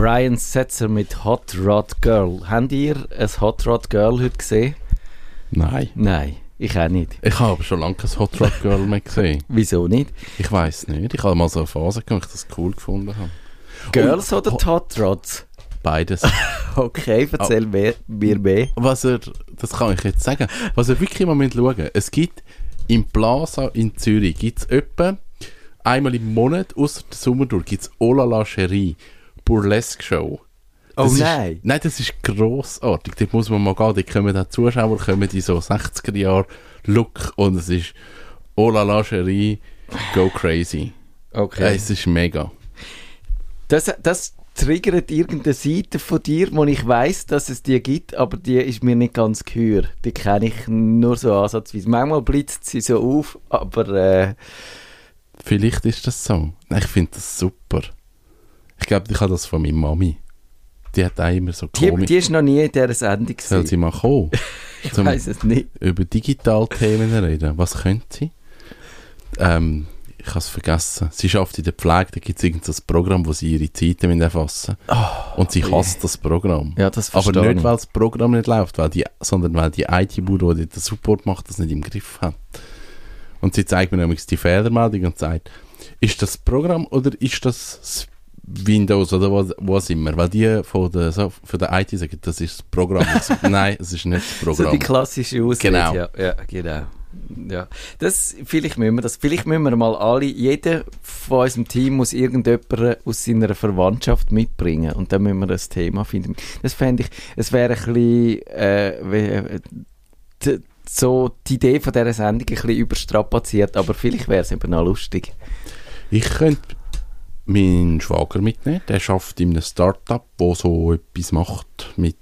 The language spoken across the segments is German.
Brian Setzer mit Hot Rod Girl. Habt ihr ein Hot Rod Girl heute gesehen? Nein. Nein, ich auch nicht. Ich habe aber schon lange kein Hot Rod Girl mehr gesehen. Wieso nicht? Ich weiß nicht. Ich habe mal so eine Phase gehabt, wo ich das cool gefunden habe. Girls Und- oder die Hot Rods? Beides. Okay, erzähl mir, mir mehr. Was er, das kann ich jetzt sagen, was ihr wirklich im Moment schauen, es gibt im Plaza in Zürich, gibt es etwa einmal im Monat, außer der Sommer durch, gibt es Ola La Cherie, Burlesque Show. Oh Das ist, nein. Nein, das ist grossartig. Dort muss man mal gehen. Dort kommen auch Zuschauer kommen in so 60er Jahre Look und es ist Ola La Cherie, go crazy. Okay. Äh, es ist mega. Das, das triggert irgendeine Seite von dir, wo ich weiß, dass es die gibt, aber die ist mir nicht ganz gehör. Die kenne ich nur so ansatzweise. Manchmal blitzt sie so auf, aber äh, Vielleicht ist das so. Nein, ich finde das super. Ich glaube, ich habe das von meiner Mami. Die hat auch immer so die, komisch. die ist noch nie in dieser Sendung Soll gewesen. sie mal kommen? Ich weiß es nicht. über Digitalthemen reden. Was könnte sie? Ähm, ich habe es vergessen. Sie schafft in der Pflege, da gibt es irgendein Programm, wo sie ihre Zeiten müssen erfassen Und sie je. hasst das Programm. Ja, das Aber nicht, ich. weil das Programm nicht läuft, weil die, sondern weil die IT-Bude, die den Support macht, das nicht im Griff hat. Und sie zeigt mir nämlich die Fehlermeldung und sagt, ist das Programm oder ist das das Windows oder was, was immer? Weil die von der, so, von der IT sagen, das ist das Programm. Nein, es ist nicht das So Programm. die klassische Ausrede. Genau. Ja, ja, genau. Ja. Das, vielleicht müssen wir das. Vielleicht müssen wir mal alle, jeder von unserem Team muss irgendjemanden aus seiner Verwandtschaft mitbringen. Und dann müssen wir das Thema finden. Das fände ich, es wäre ein bisschen, äh, so die Idee von dieser Sendung ein bisschen überstrapaziert, aber vielleicht wäre es eben auch lustig. Ich könnte meinen Schwager mitnehmen. Der schafft in einem Startup, wo so etwas macht mit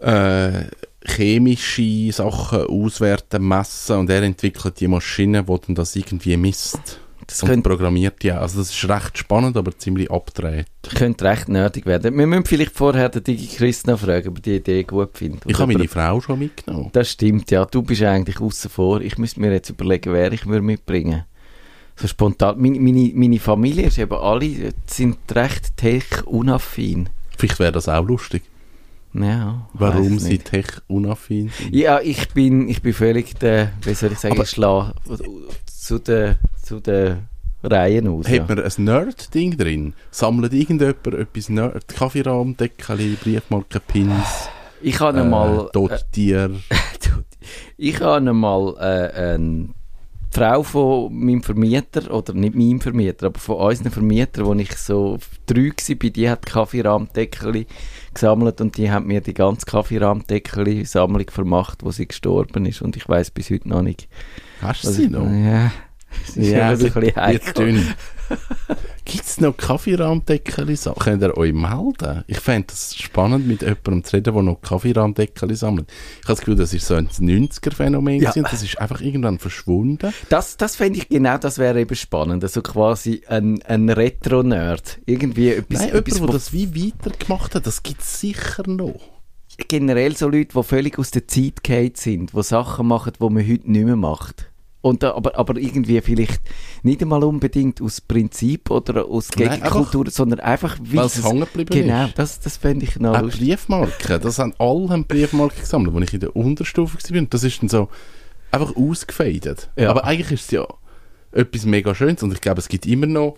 äh, chemische Sachen auswerten, messen und er entwickelt die Maschine, die dann das irgendwie misst. Das und programmiert auch. Also das ist recht spannend, aber ziemlich abgedreht. könnte recht nerdig werden. Wir müssen vielleicht vorher den Digi Chris noch fragen, ob er die Idee gut findet. Ich habe meine Frau schon mitgenommen. Das stimmt, ja. Du bist eigentlich außen vor. Ich müsste mir jetzt überlegen, wer ich würde mitbringen So spontan. Meine, meine, meine Familie ist eben alle, sind recht tech-unaffin. Vielleicht wäre das auch lustig. Ja, Warum sie nicht. tech-unaffin sind. Ja, ich bin, ich bin völlig der, wie soll ich sagen, Aber- zu den, zu den Reihen aus. Hat Ja. man ein Nerd-Ding drin? Sammelt irgendjemand etwas Nerd? Kaffeerahmdeckchen, Briefmarken, Pins, Ich habe äh, mal, äh, Tottier. ich habe mal äh, eine Frau von meinem Vermieter, oder nicht meinem Vermieter, aber von unseren Vermietern, wo ich so drei war, bei die hat Kaffeerahmdeckel gesammelt und die hat mir die ganze Kaffeerahmdeckel-Sammlung vermacht, wo sie gestorben ist und ich weiß bis heute noch nicht. Hast du sie noch? Ja, es ist ja, ein bisschen heikel. Gibt es noch Kaffeerahmdeckeli? Könnt ihr euch melden? Ich fände das spannend, mit jemandem zu reden, der noch Kaffeerahmdeckeli sammelt. Ich habe das Gefühl, das ist so ein 90er-Phänomen Ja. und das ist einfach irgendwann verschwunden. Das, das fände ich genau, das wäre eben spannend. Also quasi ein, ein Retro-Nerd. Irgendwie etwas, Nein, etwas jemand, der das wie weitergemacht hat, das gibt es sicher noch. generell so Leute, die völlig aus der Zeit gefallen sind, die Sachen machen, die man heute nicht mehr macht. Und da, aber, aber irgendwie vielleicht nicht einmal unbedingt aus Prinzip oder aus Nein, Gegenkultur, sondern einfach wie Weil es hängen geblieben Genau, ist. das, das fände ich noch Auch lustig. Briefmarken, das haben alle Briefmarken gesammelt, als ich in der Unterstufe war. Das ist dann so einfach ausgefädelt. Ja. Aber eigentlich ist es ja etwas mega Schönes und ich glaube, es gibt immer noch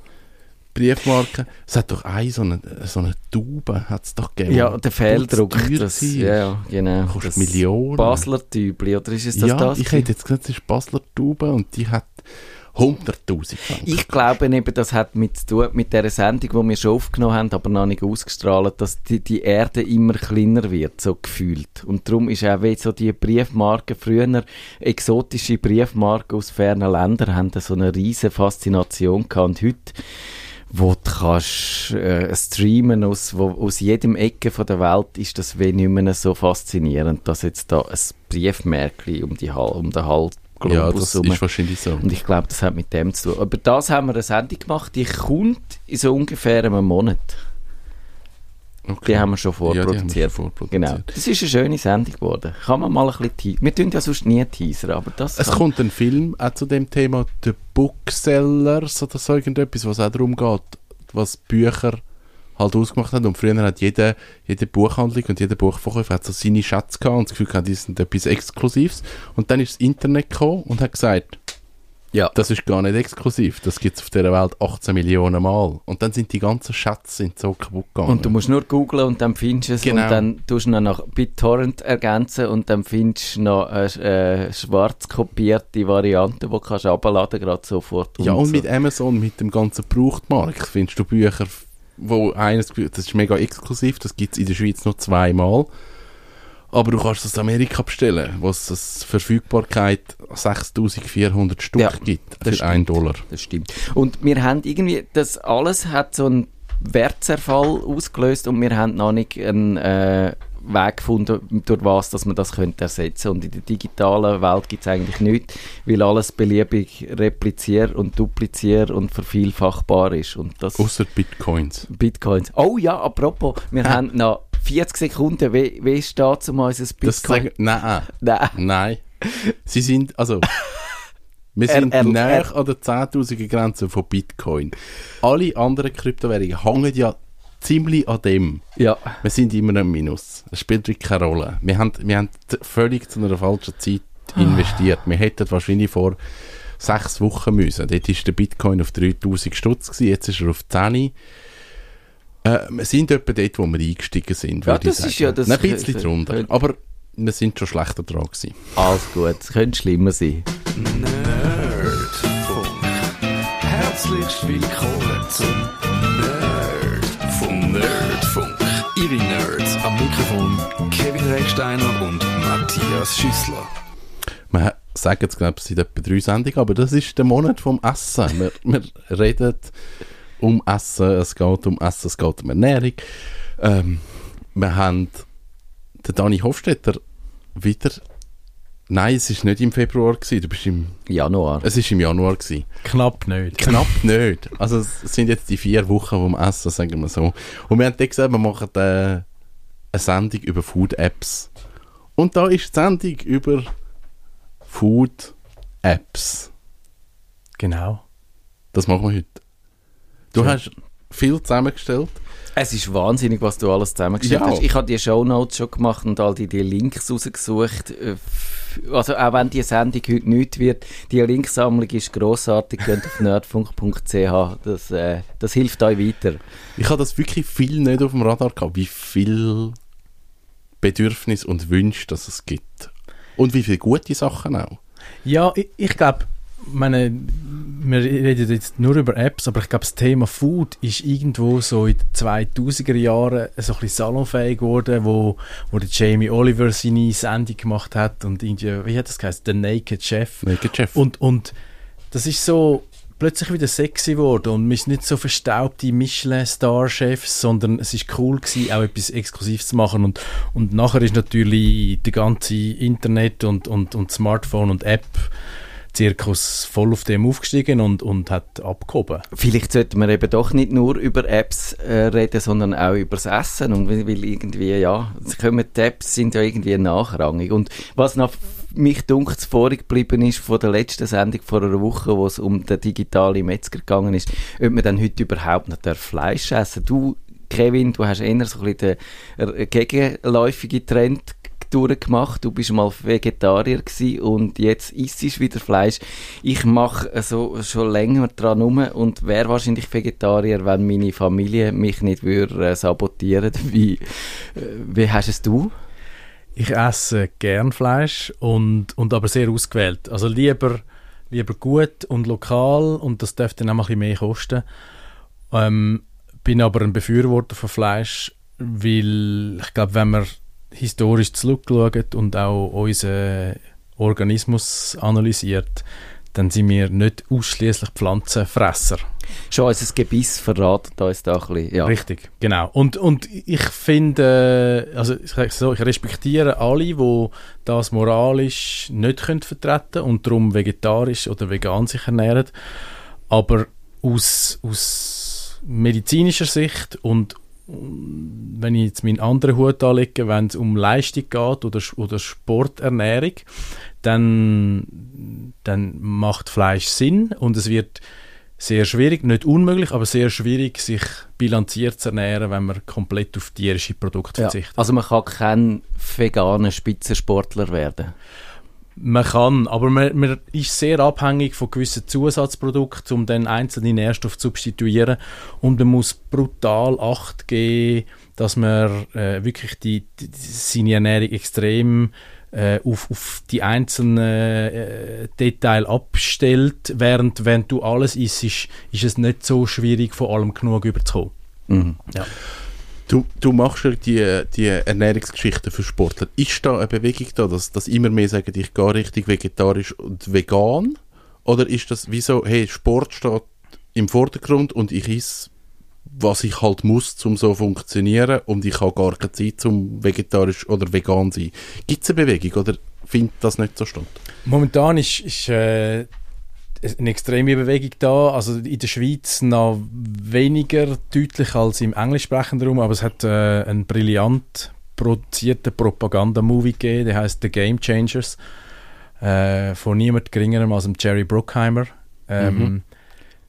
Briefmarken. Es hat doch eine so eine, so eine Tube, hat es doch gegeben. Ja, der Fehldruck, das, war. ja, genau. Kostet das Millionen. Basler Tübli, oder ist es das ja, das? ich hätte jetzt gesagt, es ist Basler Tube und die hat 100'000 Franken. Ich glaube eben, das hat mit zu tun, mit dieser Sendung, die wir schon aufgenommen haben, aber noch nicht ausgestrahlt, dass die, die Erde immer kleiner wird, so gefühlt. Und darum ist auch wie so die Briefmarken, früher exotische Briefmarken aus fernen Ländern, haben so eine riesige Faszination gehabt. Und heute, wo du kannst äh, streamen aus, wo, aus jedem Ecke von der Welt, ist das wie nicht mehr so faszinierend, dass jetzt da ein Briefmärkli um, die, Hal- um den Hals ja, Globus das rum- ist wahrscheinlich so. und ich glaube, das hat mit dem zu tun. Aber das haben wir eine Sendung gemacht, die kommt in so ungefähr einem Monat. Okay. Die haben wir schon Ja, haben vorproduziert. schon vorproduziert. Genau. Das ist eine schöne Sendung geworden. Kann man mal ein bisschen teasern. Wir tun ja sonst nie teasern, aber das Es kommt ein Film auch zu dem Thema, The Booksellers oder so irgendetwas, was auch darum geht, was Bücher halt ausgemacht hat. Und früher hat jede, jede Buchhandlung und jeder Buchverkäufer hat so seine Schätze gehabt und das Gefühl gehabt, die sind etwas Exklusives. Und dann ist das Internet gekommen und hat gesagt, Ja. das ist gar nicht exklusiv, das gibt es auf dieser Welt 18 Millionen Mal. Und dann sind die ganzen Schätze sind so kaputt gegangen. Und du musst nur googlen und dann findest du es Genau. und dann tust du noch nach BitTorrent ergänzen und dann findest du noch eine, äh, schwarz kopierte Variante, die du kannst abladen gerade sofort. ja, und so. mit Amazon, mit dem ganzen Brauchtmarkt, findest du Bücher, wo eines, das ist mega exklusiv, das gibt es in der Schweiz nur zweimal. Aber du kannst das in Amerika bestellen, wo es das Verfügbarkeit 6400 Stück Ja, gibt das für 1 Dollar. Das stimmt. Und wir haben irgendwie, das alles hat so einen Wertzerfall ausgelöst und wir haben noch nicht einen äh, Weg gefunden, durch was dass man das könnte ersetzen Und in der digitalen Welt gibt es eigentlich nichts, weil alles beliebig replizier- und duplizier- und vervielfachbar ist. Und das Außer Bitcoins. Bitcoins. Oh ja, apropos, wir haben noch 40 Sekunden. Wie, wie steht um unser Das Bitcoin? sagen, nein, Nein. nein. Sie sind, also, wir sind er- näher an der 10.000er Grenze von Bitcoin. Alle anderen Kryptowährungen hängen ja ziemlich an dem. Ja. Wir sind immer im Minus. Es spielt wirklich keine Rolle. Wir haben, wir haben völlig zu einer falschen Zeit investiert. Wir hätten wahrscheinlich vor sechs Wochen müssen. Dort war der Bitcoin auf 3000 Stutz, jetzt ist er auf 10. Äh, wir sind etwa dort, wo wir eingestiegen sind, Ja, das ist ja das- Nein, Ein bisschen drunter. Aber wir sind schon schlechter dran gewesen. Alles gut, es könnte schlimmer sein. Nerdfunk. Herzlich willkommen zum Nerdfunk. Nerdfunk. Ihre Nerds am Mikrofon Kevin Recksteiner und Matthias Schüssler. Wir sagen jetzt, glaube ich, seit etwa drei Sendungen, aber das ist der Monat vom Essen. Wir, wir reden um Essen, es geht um Essen, es geht um Ernährung. Ähm, wir haben den Dani Hofstetter wieder... Nein, es ist nicht im Februar, gewesen, du bist im... Januar. Es ist im Januar. Gewesen. Knapp nicht. Knapp nicht. Also es sind jetzt die vier Wochen vom Essen, sagen wir so. Und wir haben dann gesagt, wir machen äh, eine Sendung über Food-Apps. Und da ist die Sendung über Food-Apps. Genau. Das machen wir heute. Du hast viel zusammengestellt. Es ist wahnsinnig, was du alles zusammengestellt Ja. hast. Ich habe die Shownotes schon gemacht und all die, die Links rausgesucht. Äh, Also auch wenn die Sendung heute nicht wird, die Linksammlung ist grossartig. Geht auf nerdfunk.ch. Das, äh, das hilft euch weiter. Ich habe das wirklich viel nicht auf dem Radar gehabt, wie viel Bedürfnis und Wünsche dass es gibt. Und wie viele gute Sachen auch. Ja, ich, ich glaube, meine, wir reden jetzt nur über Apps, aber ich glaube, das Thema Food ist irgendwo so in den 2000er Jahren so ein bisschen salonfähig geworden, wo, wo der Jamie Oliver seine Sendung gemacht hat und irgendwie, wie hat das geheißen? The Naked Chef. Naked Chef. Und, und das ist so plötzlich wieder sexy geworden und wir sind nicht so verstaubte Michelin-Star-Chefs, sondern es ist cool gewesen, auch etwas Exklusives zu machen und, und nachher ist natürlich der ganze Internet und, und, und Smartphone und App Zirkus voll auf dem aufgestiegen und, und hat abgehoben. Vielleicht sollten wir eben doch nicht nur über Apps äh, reden, sondern auch über das Essen. Und weil, irgendwie, ja, die Apps sind ja irgendwie nachrangig. Und was noch mich dunkt vorig geblieben ist von der letzten Sendung vor einer Woche, wo es um den digitalen Metzger gegangen ist, ob man dann heute überhaupt noch darf Fleisch essen Du, Kevin, du hast eher so ein bisschen den äh, gegenläufigen Trend durchgemacht. Du bist mal Vegetarier gewesen und jetzt isst du wieder Fleisch. Ich mache so schon länger dran rum und wäre wahrscheinlich Vegetarier, wenn meine Familie mich nicht würde äh, sabotieren. Wie, äh, wie hast es du? Ich esse gern Fleisch und, und aber sehr ausgewählt. Also lieber, lieber gut und lokal und das dürfte dann auch ein bisschen mehr kosten. Ähm, bin aber ein Befürworter von Fleisch, weil ich glaube, wenn man historisch zurückschaut und auch unseren Organismus analysiert, dann sind wir nicht ausschließlich Pflanzenfresser. Schon unser Gebiss verratet uns da ein bisschen. Ja. Richtig, genau. Und, und ich finde, äh, also ich, sag so, ich respektiere alle, die das moralisch nicht können vertreten und darum vegetarisch oder vegan sich ernähren. Aber aus, aus medizinischer Sicht und wenn ich jetzt meinen anderen Hut anlege, wenn es um Leistung geht oder, oder Sporternährung, dann, dann macht Fleisch Sinn und es wird sehr schwierig, nicht unmöglich, aber sehr schwierig, sich bilanziert zu ernähren, wenn man komplett auf tierische Produkte Ja. verzichtet. Also man kann kein veganer Spitzensportler werden. Man kann, aber man, man ist sehr abhängig von gewissen Zusatzprodukten, um dann einzelne Nährstoffe zu substituieren. Und man muss brutal Acht geben, dass man äh, wirklich die, die, seine Ernährung extrem äh, auf, auf die einzelnen äh, Details abstellt. Während wenn du alles isst, ist, ist es nicht so schwierig, von allem genug überzukommen. Mhm. Du, du machst ja die, die Ernährungsgeschichten für Sportler. Ist da eine Bewegung da, dass, dass immer mehr sagen, ich gehe richtig vegetarisch und vegan? Oder ist das wie so, hey, Sport steht im Vordergrund und ich esse, was ich halt muss, um so zu funktionieren und ich habe gar keine Zeit, um vegetarisch oder vegan zu sein? Gibt es eine Bewegung oder findet das nicht so statt? Momentan ist, ist äh, eine extreme Bewegung da. Also in der Schweiz noch weniger deutlich als im englischsprechenden Raum, aber es hat äh, einen brillant produzierten Propagandamovie gegeben, der heißt The Game Changers, äh, von niemand geringerem als dem Jerry Bruckheimer. Ähm, Mhm.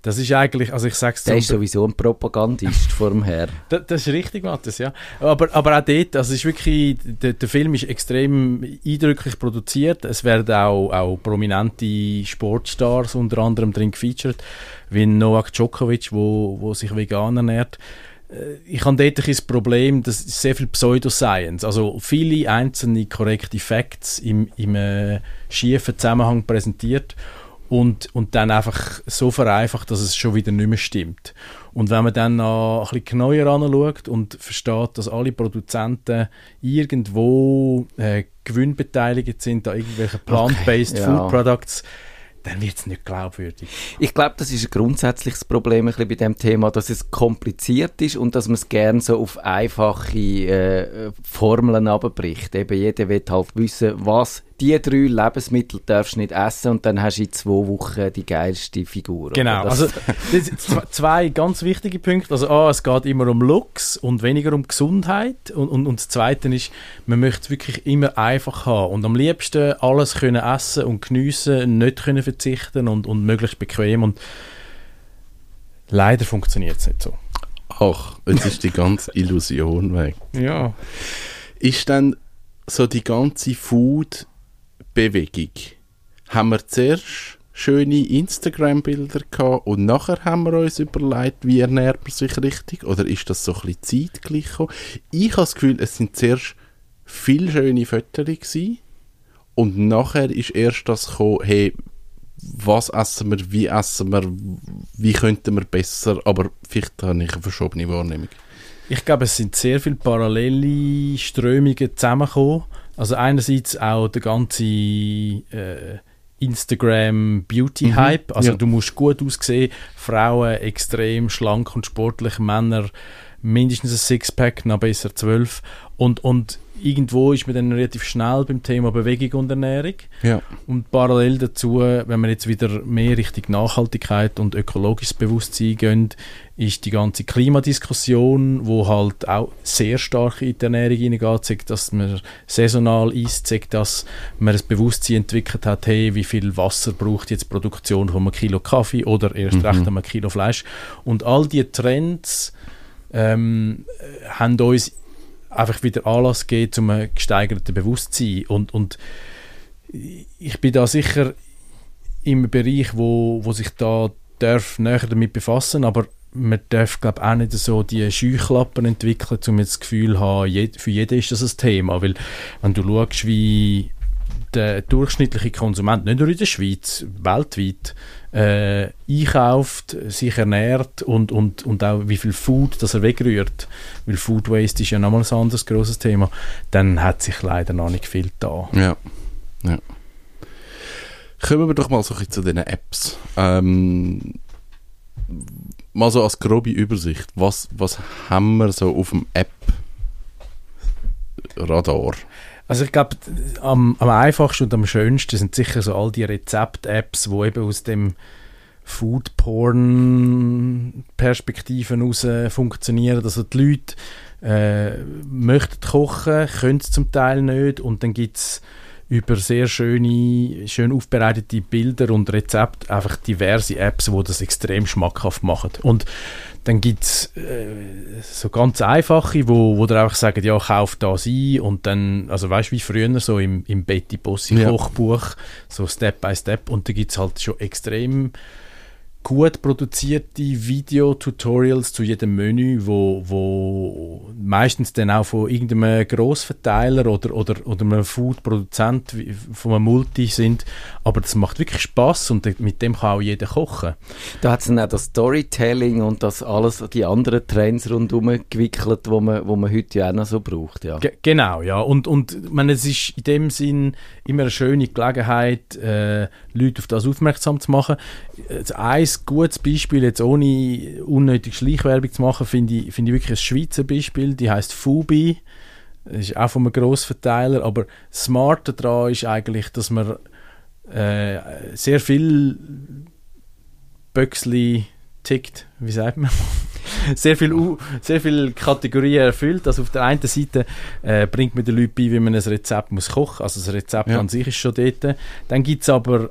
Das ist eigentlich, also ich sag's Der ist sowieso ein Propagandist vor dem Herr. das, das ist richtig, Matthias, ja. Aber, aber auch dort, also es ist wirklich, der, der Film ist extrem eindrücklich produziert. Es werden auch, auch prominente Sportstars unter anderem drin gefeatured, wie Novak Djokovic, wo, wo sich vegan ernährt. Äh, Ich habe dort ein Problem, das ist sehr viel Pseudoscience, also viele einzelne korrekte Facts im, im äh, schiefen Zusammenhang präsentiert und, und dann einfach so vereinfacht, dass es schon wieder nicht mehr stimmt. Und wenn man dann noch ein bisschen genauer anschaut und versteht, dass alle Produzenten irgendwo äh, gewinnbeteiligt sind an irgendwelchen plant-based ja. Food Products, dann wird es nicht glaubwürdig. Ich glaube, das ist ein grundsätzliches Problem ein bisschen bei dem Thema, dass es kompliziert ist und dass man es gerne so auf einfache äh, Formeln abbricht. Eben jeder will halt wissen, was die drei Lebensmittel darfst du nicht essen und dann hast du in zwei Wochen die geilste Figur. Genau, Das- also das sind zwe- zwei ganz wichtige Punkte. Also A, es geht immer um Looks und weniger um Gesundheit und, und, und das Zweite ist, man möchte es wirklich immer einfach haben und am liebsten alles können essen und geniessen, nicht können verzichten und, und möglichst bequem und leider funktioniert es nicht so. Ach, jetzt ist die ganze Illusion weg. Ja. ist dann so die ganze Food-Bewegung. Haben wir zuerst schöne Instagram-Bilder gehabt und nachher haben wir uns überlegt, wie ernährt man sich richtig? Oder ist das so ein bisschen zeitgleich gekommen? Ich habe das Gefühl, es sind zuerst viele schöne Fotos gewesen und nachher ist erst das gekommen, hey, was essen wir, wie essen wir, wie könnten wir besser, aber vielleicht habe ich eine verschobene Wahrnehmung. Ich glaube, es sind sehr viele parallele Strömungen zusammengekommen. Also einerseits auch der ganze äh, Instagram Beauty Hype. Also ja. du musst gut aussehen, Frauen extrem schlank und sportlich, Männer mindestens ein Sixpack, noch besser zwölf. Und, und irgendwo ist man dann relativ schnell beim Thema Bewegung und Ernährung. Ja. Und parallel dazu, wenn wir jetzt wieder mehr Richtung Nachhaltigkeit und ökologisches Bewusstsein gehen, ist die ganze Klimadiskussion, wo halt auch sehr stark in die Ernährung hineingeht, sagt, dass man saisonal isst, sagt, dass man ein Bewusstsein entwickelt hat, hey, wie viel Wasser braucht jetzt die Produktion von einem Kilo Kaffee oder erst Mhm. recht einem Kilo Fleisch. Und all diese Trends ähm, äh, haben uns einfach wieder Anlass gegeben zu einem gesteigerten Bewusstsein. Und, und ich bin da sicher im Bereich, wo, wo sich da darf näher damit befassen, aber man darf glaube auch nicht so die Scheuklappen entwickeln, um jetzt das Gefühl zu haben, für jeden ist das ein Thema, weil wenn du schaust, wie der durchschnittliche Konsument, nicht nur in der Schweiz, weltweit, äh, einkauft, sich ernährt und, und, und auch wie viel Food das er wegrührt, weil Food Waste ist ja nochmal ein anderes grosses Thema, dann hat sich leider noch nicht viel da. Ja. ja. Kommen wir doch mal so ein bisschen zu den Apps. Ähm, mal so als grobe Übersicht. Was, was haben wir so auf dem App-Radar? Also ich glaube, am, am einfachsten und am schönsten sind sicher so all die Rezept-Apps, wo eben aus dem Food-Porn-Perspektiven heraus funktionieren. Also die Leute äh, möchten kochen, können es zum Teil nicht und dann gibt es über sehr schöne, schön aufbereitete Bilder und Rezepte einfach diverse Apps, wo das extrem schmackhaft machen. Und dann gibt es äh, so ganz einfache, wo, wo dir einfach sagen, ja, kauf das ein und dann, also weißt du, wie früher so im, im Betty Bossi Ja. Kochbuch, so Step by Step und da gibt es halt schon extrem gut produzierte Video-Tutorials zu jedem Menü, wo, wo meistens dann auch von irgendeinem Grossverteiler oder, oder, oder einem Food-Produzent von einem Multi sind. Aber das macht wirklich Spaß und mit dem kann auch jeder kochen. Da hat es dann auch das Storytelling und das alles, die anderen Trends rundherum gewickelt, wo man, wo man heute ja auch noch so braucht, ja. Ge genau, ja. Und, und ich meine, es ist in dem Sinn immer eine schöne Gelegenheit, äh, Leute auf das aufmerksam zu machen. Ein gutes Beispiel, jetzt ohne unnötig Schleichwerbung zu machen, finde ich, finde ich wirklich ein Schweizer Beispiel, die heißt Fubi. Das ist auch von einem Grossverteiler, aber das Smarte daran ist eigentlich, dass man äh, sehr viel Böxli tickt, wie sagt man? sehr viel, U- sehr viel Kategorien erfüllt. Also auf der einen Seite äh, bringt man den Leuten bei, wie man ein Rezept muss kochen. Also das Rezept Ja. an sich ist schon dort. Dann gibt es aber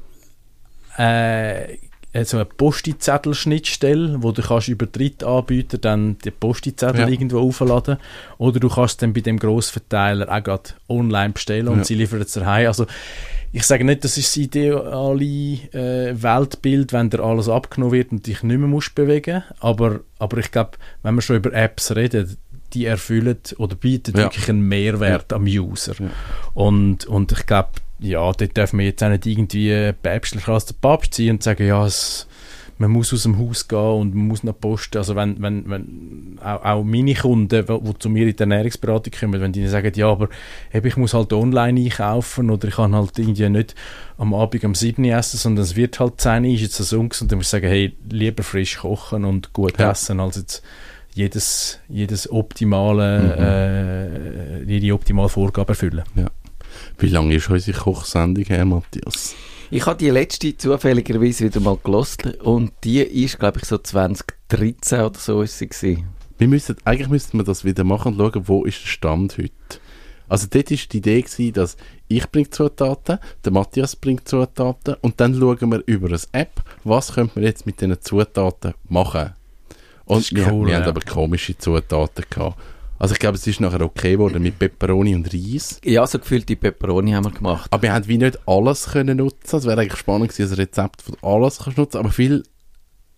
äh, so eine Postizettel-Schnittstelle, wo du kannst über Drittanbieter dann die Postizettel Ja. irgendwo aufladen oder du kannst dann bei dem Grossverteiler auch gerade online bestellen und Ja. sie liefern es dir heim. Also ich sage nicht, das ist das ideale äh, Weltbild, wenn dir alles abgenommen wird und dich nicht mehr musst bewegen, aber, aber ich glaube, wenn wir schon über Apps reden, die erfüllen oder bieten Ja. wirklich einen Mehrwert am User. Und, und ich glaube, ja, dort dürfen wir jetzt auch nicht irgendwie päpstlich als der Papst sein und sagen, ja, es, man muss aus dem Haus gehen und man muss noch posten. Also wenn, wenn, wenn auch, auch meine Kunden, die, zu mir in die Ernährungsberatung kommen, wenn die sagen, ja, aber eben, ich muss halt online einkaufen oder ich kann halt irgendwie nicht am Abend um 7 Uhr essen, sondern es wird halt 10 Uhr, ist jetzt das ungesund, dann muss ich sagen, hey, lieber frisch kochen und gut Ja. essen, als jetzt jedes, jedes optimale, äh, jede optimale Vorgabe erfüllen. Wie lange ist unsere Kochsendung her, Matthias? Ich habe die letzte zufälligerweise wieder mal gelost und die ist, glaube ich, so 2013 oder so ist sie gewesen. Wir müssen, eigentlich müssten wir das wieder machen und schauen, wo ist der Stand heute. Also dort war die Idee, gewesen, dass ich bringe Zutaten, der Matthias bringt Zutaten und dann schauen wir über eine App, was könnte man jetzt mit diesen Zutaten machen. Und Das ist wir, cool, wir ja. haben aber komische Zutaten gehabt. Also ich glaube, es ist nachher okay geworden mit Peperoni und Reis. Ja, so gefüllte Peperoni haben wir gemacht. Aber wir haben wie nicht alles können nutzen. Es wäre eigentlich spannend gewesen, ein Rezept von alles kannst nutzen. Aber viele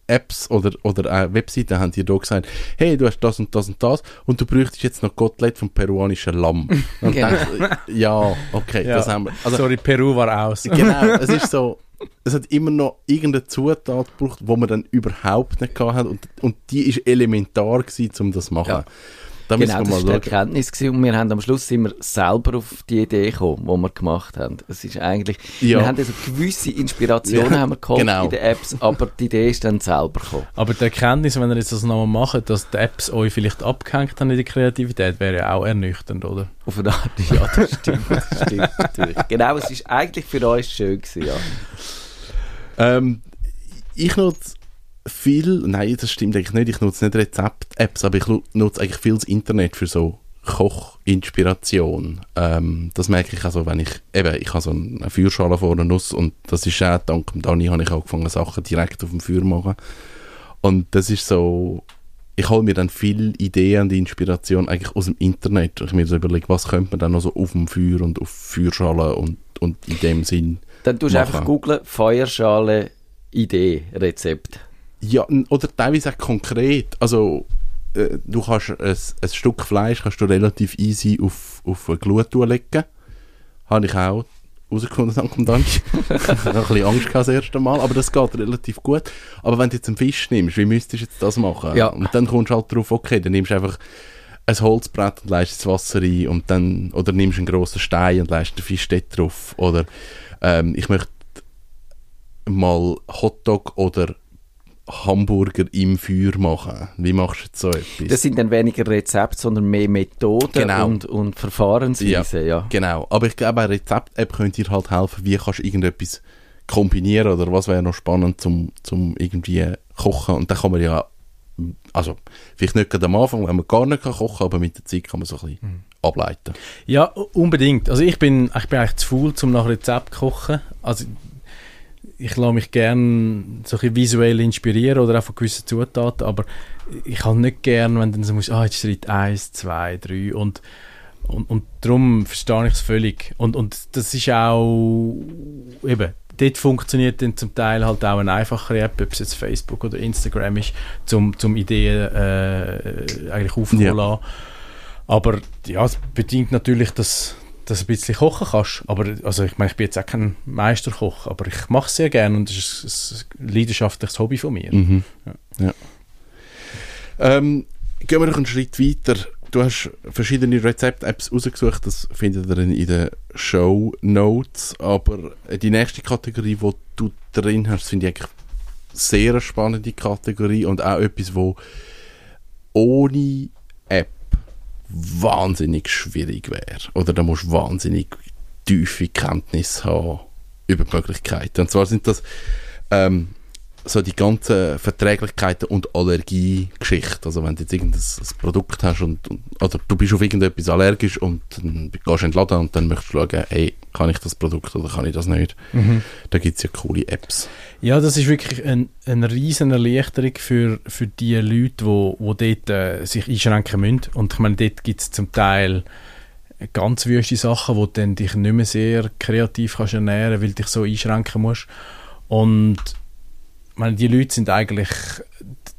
Apps oder, oder äh, Webseiten haben dir da gesagt, hey, du hast das und das und das und du bräuchtest jetzt noch Kotelett vom peruanischen Lamm. Und Genau. denkst, ja, okay, Ja. das haben wir. Also, Sorry, Peru war aus. genau, es ist so, es hat immer noch irgendeine Zutat gebraucht, die wir dann überhaupt nicht gehabt haben und, und die ist elementar gewesen, um das zu machen. Ja. Da genau, das war die. Erkenntnis gewesen und wir haben am Schluss sind wir selber auf die Idee gekommen, die wir gemacht haben. Es ist eigentlich, Ja. wir haben also gewisse Inspirationen Ja, haben wir geholt genau. in den Apps, aber die Idee ist dann selber gekommen. Aber die Erkenntnis, wenn ihr jetzt das nochmal macht, dass die Apps euch vielleicht abgehängt haben in der Kreativität, wäre ja auch ernüchternd, oder? Auf eine Art, ja, das stimmt, das stimmt natürlich. Genau, es ist eigentlich für uns schön gewesen, ja. Ähm, ich nutze viel, nein, das stimmt eigentlich nicht, ich nutze nicht Rezept-Apps, aber ich nu- nutze eigentlich viel das Internet für so Kochinspiration. Ähm, das merke ich also, wenn ich, eben, ich habe so eine Feuerschale vor der Nuss und das ist auch, dank dem Dani habe ich angefangen, Sachen direkt auf dem Feuer zu machen. Und das ist so, ich hole mir dann viel Ideen und Inspiration eigentlich aus dem Internet. Ich mir so überlege, was könnte man dann noch so auf dem Feuer und auf Feuerschale und, und in dem Sinn Dann tust du einfach googlen, Feuerschale, Idee, Rezept. Ja, oder teilweise auch konkret. Also, äh, du kannst ein, ein Stück Fleisch kannst du relativ easy auf, auf eine Glut legen. Habe ich auch herausgefunden, dank dem Dank. ich hatte ein bisschen Angst gehabt das erste Mal, aber das geht relativ gut. Aber wenn du jetzt einen Fisch nimmst, wie müsstest du jetzt das machen? Ja. Und dann kommst du halt drauf, okay, dann nimmst du einfach ein Holzbrett und leist ins Wasser rein und dann, oder nimmst einen grossen Stein und leist den Fisch dort drauf. Oder ähm, ich möchte mal Hotdog oder Hamburger im Feuer machen. Wie machst du jetzt so etwas? Das sind dann weniger Rezepte, sondern mehr Methoden Genau. und, und Verfahrensweisen, ja. Genau, aber ich glaube, eine Rezept-App könnte dir halt helfen, wie kannst du irgendetwas kombinieren oder was wäre noch spannend zum, zum irgendwie kochen und dann kann man ja also vielleicht nicht gerade am Anfang, wenn man gar nicht kann kochen kann, aber mit der Zeit kann man so ein bisschen ableiten. Ja, unbedingt. Also ich bin, ich bin eigentlich zu faul, um nach Rezept zu kochen. Also ich lasse mich gerne so ein visuell inspirieren oder auch von gewissen Zutaten, aber ich kann nicht gerne, wenn dann so musst, ah, jetzt Schritt 1, 2, 3 und und, und darum verstehe ich es völlig. Und, und das ist auch, eben, dort funktioniert dann zum Teil halt auch eine einfachere App, ob es jetzt Facebook oder Instagram ist, zum, zum Ideen äh, eigentlich aufkommen Ja. Aber ja, es bedingt natürlich, dass, dass du ein bisschen kochen kannst. Aber also ich meine, ich bin jetzt auch kein Meisterkoch, aber ich mache es sehr gerne und es ist ein leidenschaftliches Hobby von mir. Mhm. Ja. Ähm, gehen wir noch einen Schritt weiter. Du hast verschiedene Rezept-Apps rausgesucht, das findet ihr in den Show Notes. Aber die nächste Kategorie, die du drin hast, finde ich eigentlich sehr eine spannende Kategorie und auch etwas, wo ohne wahnsinnig schwierig wäre. Oder da musst du wahnsinnig tiefe Kenntnis haben über die Möglichkeiten. Und zwar sind das ähm, so die ganzen Verträglichkeiten und Allergiegeschichten. Also wenn du jetzt irgendein ein Produkt hast und, und oder du bist auf irgendetwas allergisch und dann gehst du in den Laden und dann möchtest du schauen, hey, kann ich das Produkt oder kann ich das nicht? Da gibt es ja coole Apps. Ja, das ist wirklich ein, eine riesen Erleichterung für, für die Leute, wo, wo dort äh, sich einschränken müssen. Und ich meine, dort gibt es zum Teil ganz wüste Sachen, wo du dann dich nicht mehr sehr kreativ kannst ernähren weil du dich so einschränken musst. Und meine, die Leute sind eigentlich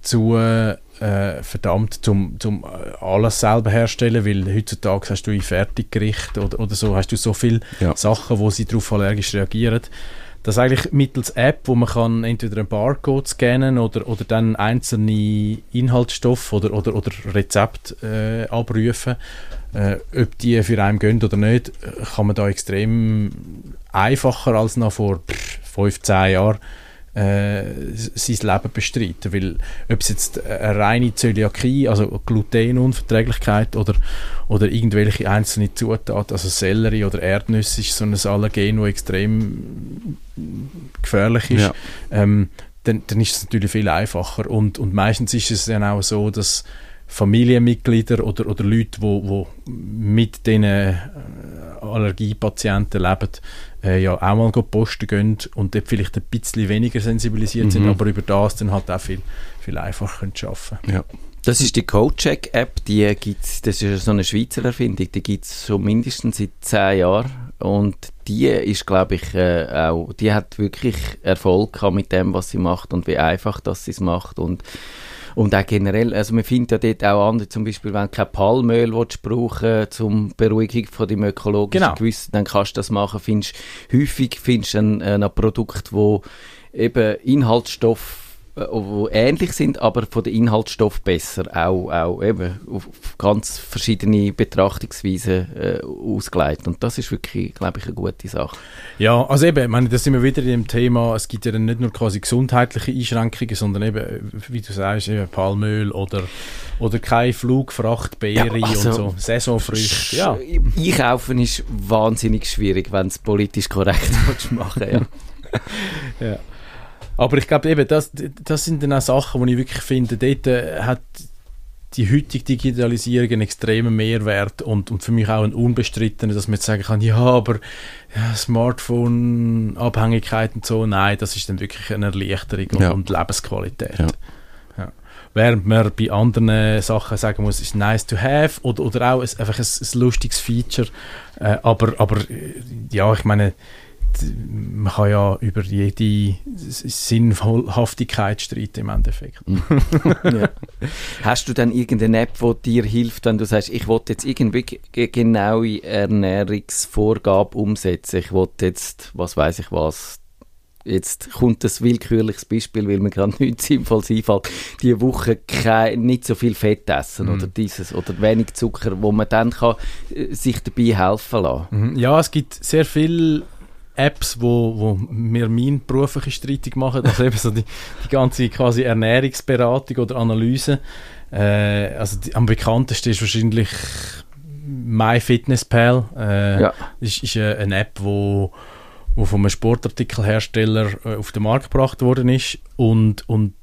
dazu äh, verdammt, zum, zum äh, alles selber herstellen, weil heutzutage hast du in Fertiggericht oder, oder so, hast du so viele Ja. Sachen, wo sie darauf allergisch reagieren, dass eigentlich mittels App, wo man kann entweder einen Barcode scannen oder, oder dann einzelne Inhaltsstoffe oder, oder, oder Rezepte äh, abrufen, äh, ob die für einen gehen oder nicht, kann man da extrem einfacher als noch vor pff, 15 Jahren äh, sein Leben bestreiten. Weil ob es jetzt eine reine Zöliakie, also Glutenunverträglichkeit oder, oder irgendwelche einzelne Zutaten, also Sellerie oder Erdnüsse ist so ein Allergen, das extrem gefährlich ist, Ja. ähm, dann, dann ist es natürlich viel einfacher. Und, und meistens ist es dann auch so, dass Familienmitglieder oder, oder Leute, die wo, wo mit diesen äh, Allergiepatienten leben, äh, ja auch mal go posten gehen und dort vielleicht ein bisschen weniger sensibilisiert sind, Mhm. aber über das dann halt auch viel, viel einfacher können arbeiten Ja. Das ist die Codecheck-App, die gibt's, das ist so eine Schweizer Erfindung, die gibt es schon mindestens seit zehn Jahren und die ist, glaube ich, äh, auch, die hat wirklich Erfolg gehabt mit dem, was sie macht und wie einfach, dass sie es macht und und auch generell, also man findet ja dort auch andere, zum Beispiel, wenn du kein Palmöl willst brauchen zum Beruhigung von dem ökologischen Genau. Gewissen, dann kannst du das machen. Findest, häufig findest du ein, ein Produkt, wo eben Inhaltsstoff äh, wo ähnlich sind, aber von den Inhaltsstoff besser, auch, auch eben auf ganz verschiedene Betrachtungsweisen äh, ausgelegt. Und das ist wirklich, glaube ich, eine gute Sache. Ja, also eben, ich meine, da sind wir wieder in dem Thema, es gibt ja dann nicht nur quasi gesundheitliche Einschränkungen, sondern eben, äh, wie du sagst, eben Palmöl oder, oder kein Flugfracht, Beere Ja, also- und so, Saisonfrüchte, ja. Einkaufen ist wahnsinnig schwierig, wenn es politisch korrekt machen ja. Ja. Aber ich glaube eben, das, das sind dann auch Sachen, wo ich wirklich finde, dort äh, hat die heutige Digitalisierung einen extremen Mehrwert und, und für mich auch einen unbestrittenen, dass man jetzt sagen kann, ja, aber ja, Smartphone-Abhängigkeit und so, nein, das ist dann wirklich eine Erleichterung und, Ja. und Lebensqualität. Ja. Während man bei anderen Sachen sagen muss, es ist nice to have oder, oder auch ein, einfach ein, ein lustiges Feature. Äh, aber, aber äh, ja, ich meine, man kann ja über jede Sinnhaftigkeit streiten im Endeffekt. ja. Hast du dann irgendeine App, die dir hilft, wenn du sagst, ich will jetzt irgendwie ge- genaue Ernährungsvorgabe umsetzen, ich will jetzt, was weiß ich was, jetzt kommt ein willkürliches Beispiel, weil mir gerade nichts Sinnvolles einfällt, die Woche kein, nicht so viel Fett essen oder dieses, oder wenig Zucker, wo man dann kann, äh, sich dabei helfen lassen. Mhm. Ja, es gibt sehr viele Apps, wo, wo mir meinen Beruf ein bisschen streitig machen. Also eben so die, die ganze quasi Ernährungsberatung oder Analyse. Äh, also die, am bekanntesten ist wahrscheinlich MyFitnessPal. Äh, Ja. ist, ist äh, eine App, wo, wo von einem Sportartikelhersteller äh, auf den Markt gebracht worden ist und, und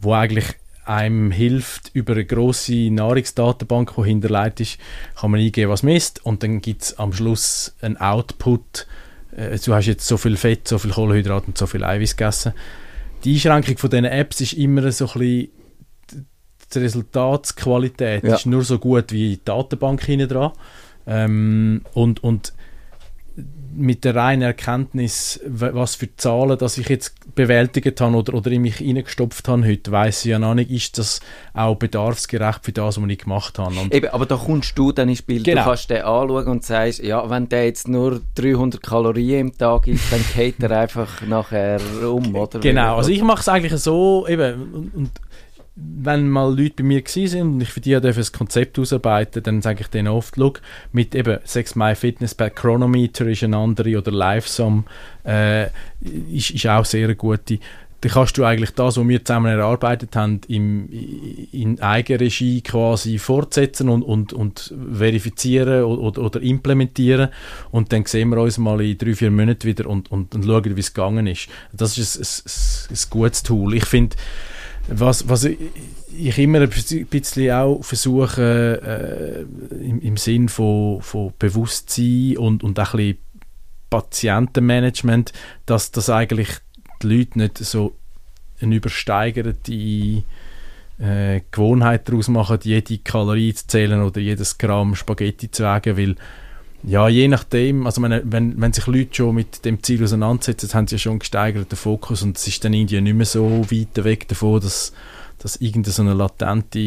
wo eigentlich einem hilft über eine grosse Nahrungsdatenbank, die hinterlegt ist, kann man eingeben, was man isst und dann gibt es am Schluss einen Output. Äh, du hast jetzt so viel Fett, so viel Kohlenhydrat und so viel Eiweiß gegessen. Die Einschränkung von diesen Apps ist immer so ein bisschen die Resultatsqualität Ja. ist nur so gut wie die Datenbank hinten dran. Ähm, und, und mit der reinen Erkenntnis, was für Zahlen, dass ich jetzt bewältigt habe oder, oder in mich reingestopft habe heute, weiß ich ja noch nicht, ist das auch bedarfsgerecht für das, was ich gemacht habe. Und Eben, aber da kommst du dann ins Spiel. Genau. Du kannst den anschauen und sagst, ja, wenn der jetzt nur 300 Kalorien im Tag isst, dann geht er einfach nachher um, oder? Genau, also ich mache es eigentlich so, eben, und, und wenn mal Leute bei mir gewesen sind und ich für die ein Konzept ausarbeiten, dann sage ich denen oft, look, mit eben 6 My Fitness bei Chronometer ist eine andere oder Livesum äh, ist, ist auch sehr gute. Dann kannst du eigentlich das, was wir zusammen erarbeitet haben, im, in Eigenregie quasi fortsetzen und, und, und verifizieren oder, oder implementieren und dann sehen wir uns mal in drei, vier Monaten wieder und, und, und schauen, wie es gegangen ist. Das ist ein, ein, ein gutes Tool. Ich finde, was, was ich, immer ein bisschen auch versuche, äh, im, im Sinn von, von Bewusstsein und, und auch ein bisschen Patientenmanagement, dass das eigentlich die Leute nicht so eine übersteigerte äh, Gewohnheit daraus machen, jede Kalorie zu zählen oder jedes Gramm Spaghetti zu wägen, weil ja, je nachdem, also wenn, wenn, wenn sich Leute schon mit dem Ziel auseinandersetzen, haben sie ja schon einen gesteigerten Fokus und es ist dann irgendwie nicht mehr so weit weg davon, dass, dass irgendeine so eine latente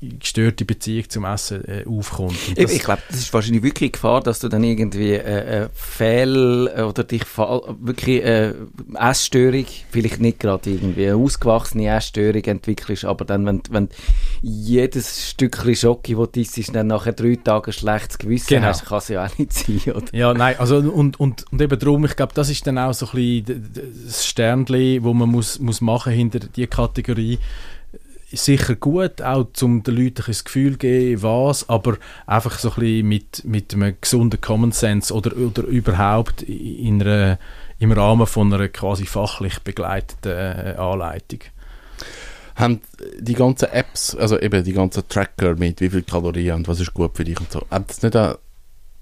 gestörte Beziehung zum Essen äh, aufkommt. Ich, das- ich glaube, das ist wahrscheinlich wirklich Gefahr, dass du dann irgendwie äh, äh, Fehl oder dich wirklich äh, Essstörung, vielleicht nicht gerade irgendwie eine ausgewachsene Essstörung entwickelst, aber dann, wenn, wenn jedes Stückchen Schocke, das du isst, dann nachher drei Tage ein schlechtes Gewissen Genau. hast, kann es ja auch nicht sein, oder? Ja, nein, also und, und, und eben darum, ich glaube, das ist dann auch so ein bisschen das Sternchen, wo man muss, muss machen hinter die Kategorie. Sicher gut, auch um den Leuten ein Gefühl zu geben, was, aber einfach so ein bisschen mit, mit einem gesunden Common Sense oder, oder überhaupt in einer, im Rahmen von einer quasi fachlich begleiteten äh, Anleitung. haben die ganzen Apps, also eben die ganzen Tracker mit wie viel Kalorien und was ist gut für dich und so, hat das nicht auch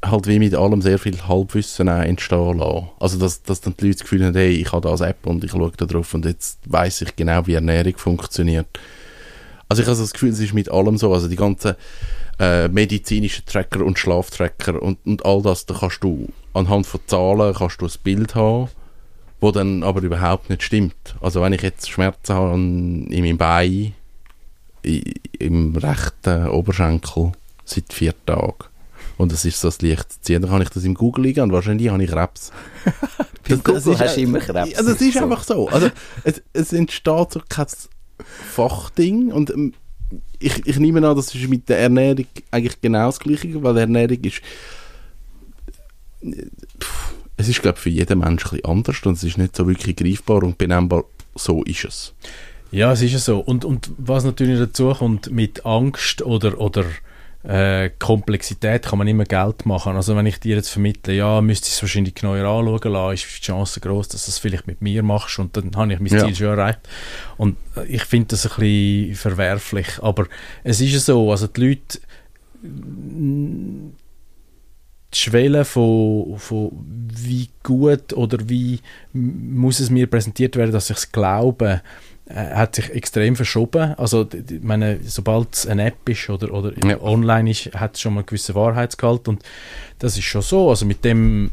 halt wie mit allem sehr viel Halbwissen entstehen lassen? Also dass, dass dann die Leute das Gefühl haben, hey, ich habe das App und ich schaue da drauf und jetzt weiß ich genau, wie Ernährung funktioniert. Also ich habe das Gefühl, es ist mit allem so, also die ganzen äh, medizinischen Tracker und Schlaftracker und, und all das, da kannst du anhand von Zahlen kannst du ein Bild haben, wo dann aber überhaupt nicht stimmt. Also wenn ich jetzt Schmerzen habe in meinem Bein, im rechten Oberschenkel seit vier Tagen und es ist so das Licht zu ziehen, dann kann ich das im Google liegen und wahrscheinlich habe ich Krebs. Beim Google ist hast du immer Krebs. Also es ist So. einfach so. Also es, es entsteht so kein Fachding und ähm, ich, ich nehme an, das ist mit der Ernährung eigentlich genau das Gleiche, weil Ernährung ist Pff, es ist glaube ich für jeden Mensch ein anders und es ist nicht so wirklich greifbar und benennbar, so ist es. Ja, es ist ja so. Und, und was natürlich dazu kommt, mit Angst oder, oder äh, Komplexität kann man immer Geld machen. Also wenn ich dir jetzt vermittle, ja, müsste ich es wahrscheinlich neuer anschauen lassen, ist die Chance groß, dass du es vielleicht mit mir machst und dann habe ich mein Ja. Ziel schon erreicht. Und äh, ich finde das ein bisschen verwerflich. Aber es ist ja so, also die Leute die Schwelle von, von wie gut oder wie muss es mir präsentiert werden, dass ich es glaube, hat sich extrem verschoben. Also, ich meine, sobald es eine App ist oder, oder Ja. online ist, hat es schon mal einen gewissen Wahrheitsgehalt und das ist schon so. Also mit dem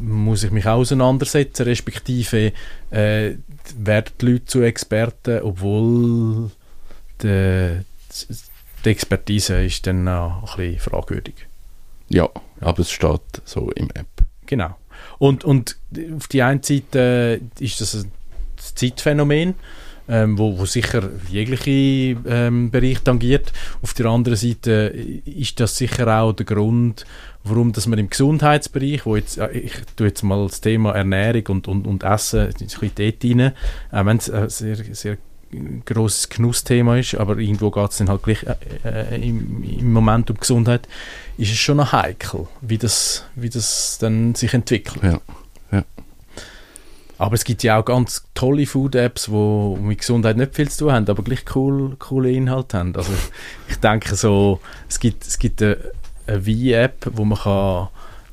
muss ich mich auseinandersetzen, respektive äh, werden die Leute zu Experten, obwohl die, die Expertise ist dann auch ein bisschen fragwürdig. Ja, aber es steht so im App. Genau. Und, und auf die einen Seite äh, ist das ein Zeitphänomen, ähm, wo, wo sicher jegliche ähm, Bereich tangiert. Auf der anderen Seite ist das sicher auch der Grund, warum dass man im Gesundheitsbereich, wo jetzt, äh, ich tue jetzt mal das Thema Ernährung und, und, und Essen ein bisschen dort rein, auch wenn es ein sehr, sehr grosses Genussthema ist, aber irgendwo geht es dann halt gleich äh, äh, im, im Moment um Gesundheit, ist es schon noch heikel, wie das, wie das dann sich entwickelt. Ja, ja. Aber es gibt ja auch ganz tolle Food-Apps, die mit Gesundheit nicht viel zu tun haben, aber gleich cool, coole Inhalte haben. Also ich denke so, es gibt, es gibt eine, Wein-App, wo man kann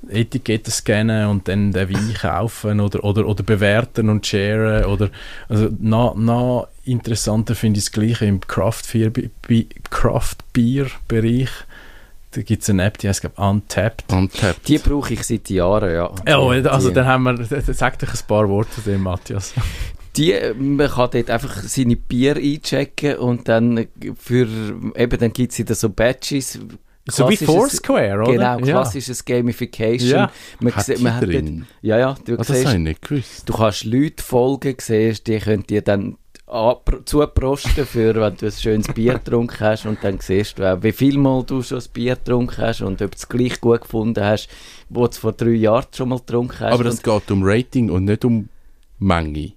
Etiketten scannen und dann den Wein kaufen oder, oder, oder bewerten und sharen. Oder, also noch, noch interessanter finde ich das Gleiche im Craft-Beer-Bereich. Da gibt es eine App, die heißt, glaube Untapped. Untapped. Die brauche ich seit Jahren, ja. Ja, also die, dann haben wir, sag doch ein paar Worte zu dem, Matthias. Die, man kann dort einfach seine Bier einchecken und dann für, eben, dann gibt es wieder so Badges, so wie Foursquare, oder? Genau, klassisches ja. Gamification. Ja. Man, hat man hat drin? Dort, ja, ja. Du, oh, siehst, das ich nicht gewusst. du kannst Leute folgen, siehst, die können dir dann zuprosten, für, wenn du ein schönes Bier getrunken hast und dann siehst du, wie viel Mal du schon ein Bier getrunken hast und ob du es gleich gut gefunden hast, wo du es vor drei Jahren schon mal getrunken hast. Aber es geht um Rating und nicht um Menge.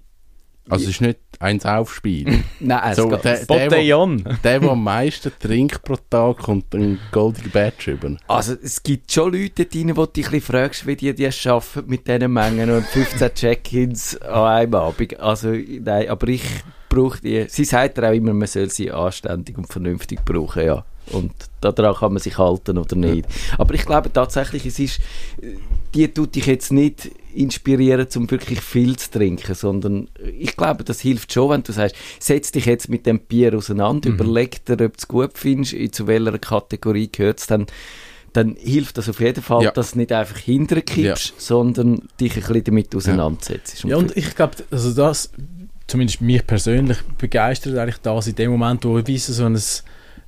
Also es ist nicht eins aufspielen. Nein, es so, geht. Der, der, der, der, der am meisten trinkt pro Tag, kommt einen Golden Badge über. Also es gibt schon Leute drin, wo du dich ein fragst, wie die das schaffen mit diesen Mengen und 15 Check-ins an einem Abend. Also nein, aber ich brauche die. Sie sagt auch immer, man soll sie anständig und vernünftig brauchen, ja. Und daran kann man sich halten oder nicht. Aber ich glaube tatsächlich, es ist, die tut dich jetzt nicht inspirieren, um wirklich viel zu trinken, sondern ich glaube, das hilft schon, wenn du sagst, setz dich jetzt mit dem Bier auseinander, mhm. überleg dir, ob du es gut findest, zu welcher Kategorie gehört es, dann dann hilft das auf jeden Fall, ja. dass du nicht einfach hinterkippst, ja. sondern dich ein bisschen damit auseinandersetzt. Ja, und ich glaube, also das, zumindest mich persönlich, begeistert eigentlich das in dem Moment, wo ich so ein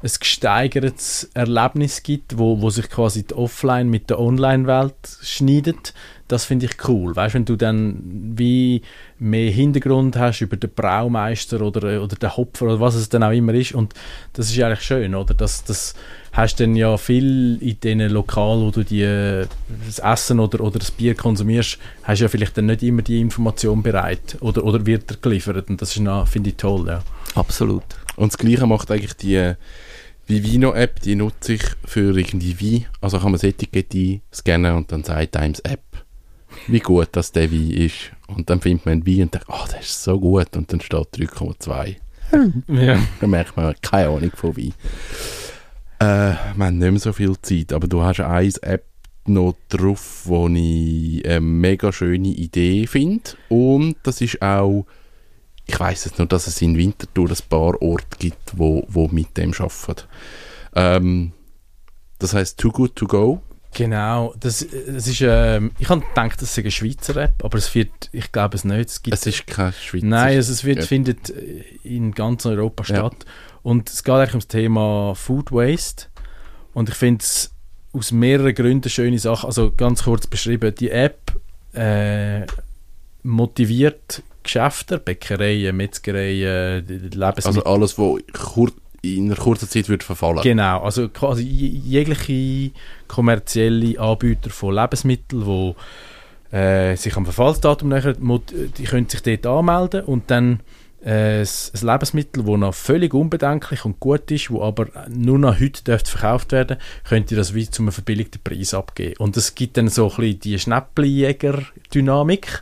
ein gesteigertes Erlebnis gibt, wo, wo sich quasi die Offline mit der Online-Welt schneidet, das finde ich cool. Weißt, wenn du dann wie mehr Hintergrund hast über den Braumeister oder, oder den Hopfer oder was es dann auch immer ist und das ist eigentlich schön, oder? Das, das hast dann ja viel in den Lokalen, wo du die, das Essen oder, oder das Bier konsumierst, hast ja vielleicht dann nicht immer die Information bereit oder, oder wird er geliefert und das ist finde ich toll, ja. Absolut. Und das Gleiche macht eigentlich die Vivino-App, die nutze ich für irgendwie Wein. Also kann man das Etikett einscannen und dann sagt einem die App, wie gut das der Wein ist. Und dann findet man einen Wein und denkt, oh, der ist so gut. Und dann steht 3,2. Ja. Dann merkt man, keine Ahnung von Wein. Äh, wir haben nicht mehr so viel Zeit, aber du hast eine App noch drauf, wo ich eine mega schöne Idee finde. Und das ist auch ich weiß es nur, dass es in Winterthur ein paar Orte gibt, wo, wo mit dem arbeiten. Ähm, das heißt Too Good To Go. Genau, das, das ist, ähm, ich habe gedacht, das sei eine Schweizer App, aber es wird, ich glaube es nicht. Es, gibt, es ist kein Schweizer. Nein, also es wird, ja. findet in ganz Europa statt. Ja. Und es geht eigentlich um das Thema Food Waste. Und ich finde es aus mehreren Gründen eine schöne Sache. Also ganz kurz beschrieben, die App äh, motiviert Geschäfte, Bäckereien, Metzgereien, Lebensmittel. Also alles, was in einer kurzen Zeit wird verfallen. Genau, also quasi jegliche kommerzielle Anbieter von Lebensmitteln, die äh, sich am Verfallsdatum nähern, die können sich dort anmelden und dann äh, ein Lebensmittel, das noch völlig unbedenklich und gut ist, wo aber nur noch heute verkauft werden, könnt ihr das wie zu einem verbilligten Preis abgeben. Und es gibt dann so ein bisschen die Schnäppchenjäger-Dynamik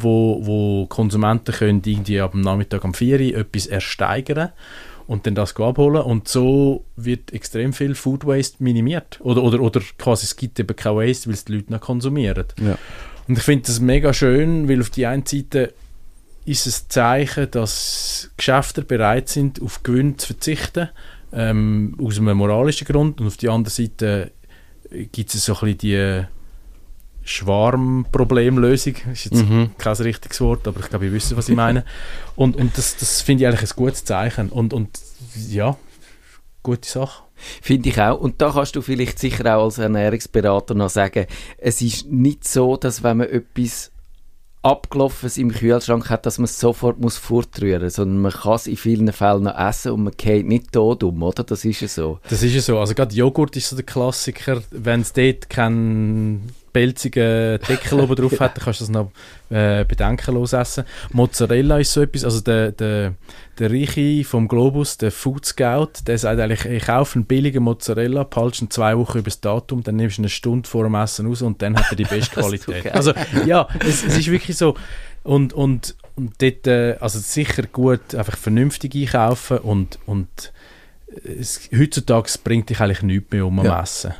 wo, wo Konsumenten können irgendwie dem Nachmittag um 4 Uhr etwas ersteigern und dann das abholen und so wird extrem viel Food Waste minimiert oder, oder, oder quasi es gibt eben kein Waste, weil es die Leute noch konsumieren. Ja. Und ich finde das mega schön, weil auf die einen Seite ist es ein Zeichen, dass Geschäfte bereit sind, auf Gewinn zu verzichten, ähm, aus einem moralischen Grund und auf die andere Seite gibt es so ein bisschen die Schwarmproblemlösung. Ist jetzt mhm. kein richtiges Wort, aber ich glaube, ihr wisst, was ich meine. und und das, das finde ich eigentlich ein gutes Zeichen. Und, und ja, gute Sache. Finde ich auch. Und da kannst du vielleicht sicher auch als Ernährungsberater noch sagen, es ist nicht so, dass wenn man etwas Abgelaufenes im Kühlschrank hat, dass man es sofort muss fortrühren sondern man kann es in vielen Fällen noch essen und man geht nicht tot um, oder? Das ist ja so. Das ist ja so. Also gerade Joghurt ist so der Klassiker. Wenn es dort keinen pelzigen Deckel oben drauf hat, dann kannst du das noch äh, bedenkenlos essen. Mozzarella ist so etwas, also der, der, der Reiche vom Globus, der Food Scout, der sagt eigentlich, ich kaufe einen billigen Mozzarella, behalte ihn zwei Wochen über das Datum, dann nimmst du eine Stunde vor dem Essen raus und dann hat er die beste Qualität. Also ja, es, es ist wirklich so, Und, und, und dort, äh, also sicher gut, einfach vernünftig einkaufen und, und es, heutzutage bringt dich eigentlich nichts mehr um am Ja. Essen.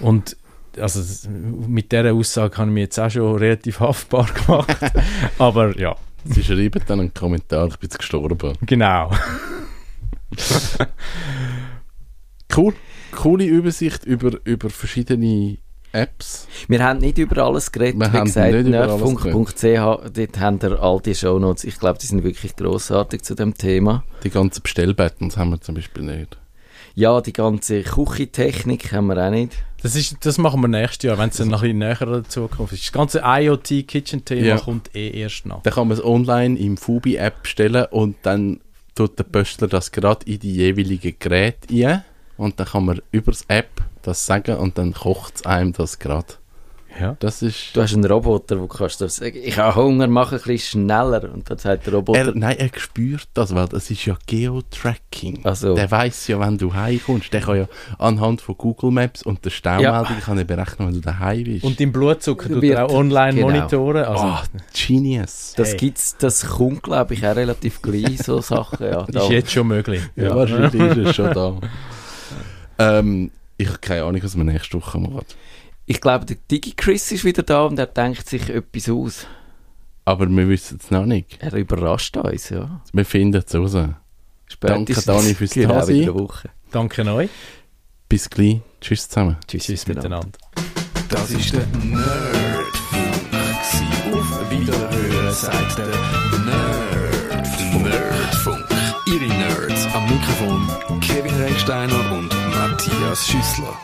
Und also mit dieser Aussage habe ich mich jetzt auch schon relativ haftbar gemacht. Aber ja, Sie schreiben dann einen Kommentar, ich bin jetzt gestorben. genau. Cool. Coole Übersicht über, über verschiedene Apps. Wir haben nicht über alles geredet. Wir Wie haben gesagt, nicht über alles nerdfunk.ch, dort haben wir all die Shownotes. Ich glaube, die sind wirklich grossartig zu dem Thema. Die ganzen Bestellbuttons haben wir zum Beispiel nicht. Ja, die ganze Küchentechnik haben wir auch nicht. Das, ist, das machen wir nächstes Jahr, wenn es dann noch ein bisschen näher an der Zukunft ist. Das ganze IoT-Kitchen-Thema Ja. kommt eh erst noch. Dann kann man es online im Fubi-App bestellen und dann tut der Pöstler das gerade in die jeweiligen Geräte ein und dann kann man über das App das sagen und dann kocht es einem das gerade. Ja. Das ist... Du hast einen Roboter, wo kannst du sagen, ich habe Hunger, mach ein bisschen schneller. Und dann sagt der Roboter, Er, nein, er spürt das, weil das ist ja Geotracking. Also. Der weiß ja, wenn du heimkommst. Der kann ja anhand von Google Maps und der Staumeldung kann er berechnen, wenn du daheim bist. Und dein Blutzucker tut Wird- er auch online genau. monitoren. Also, Ah, Genius. das Hey. gibt's, das kommt, glaube ich, auch relativ gleich, so Sachen. Ja, ist jetzt schon möglich. Ja, wahrscheinlich ist es schon da. ähm, ich habe keine Ahnung, was wir nächste Woche machen. Ich glaube, der DigiChris ist wieder da und er denkt sich etwas aus. Aber wir wissen es noch nicht. Er überrascht uns, ja. Wir finden es raus. Danke, Spätestens- Dani, fürs genau, Dasein. Woche. Danke euch. Bis gleich. Tschüss zusammen. Tschüss, Tschüss miteinander. Das ist der Nerdfunk. Auf Wiederhören sagt der Nerd. Nerdfunk. Ihre Nerds am Mikrofon Kevin Recksteiner und Matthias Schüssler.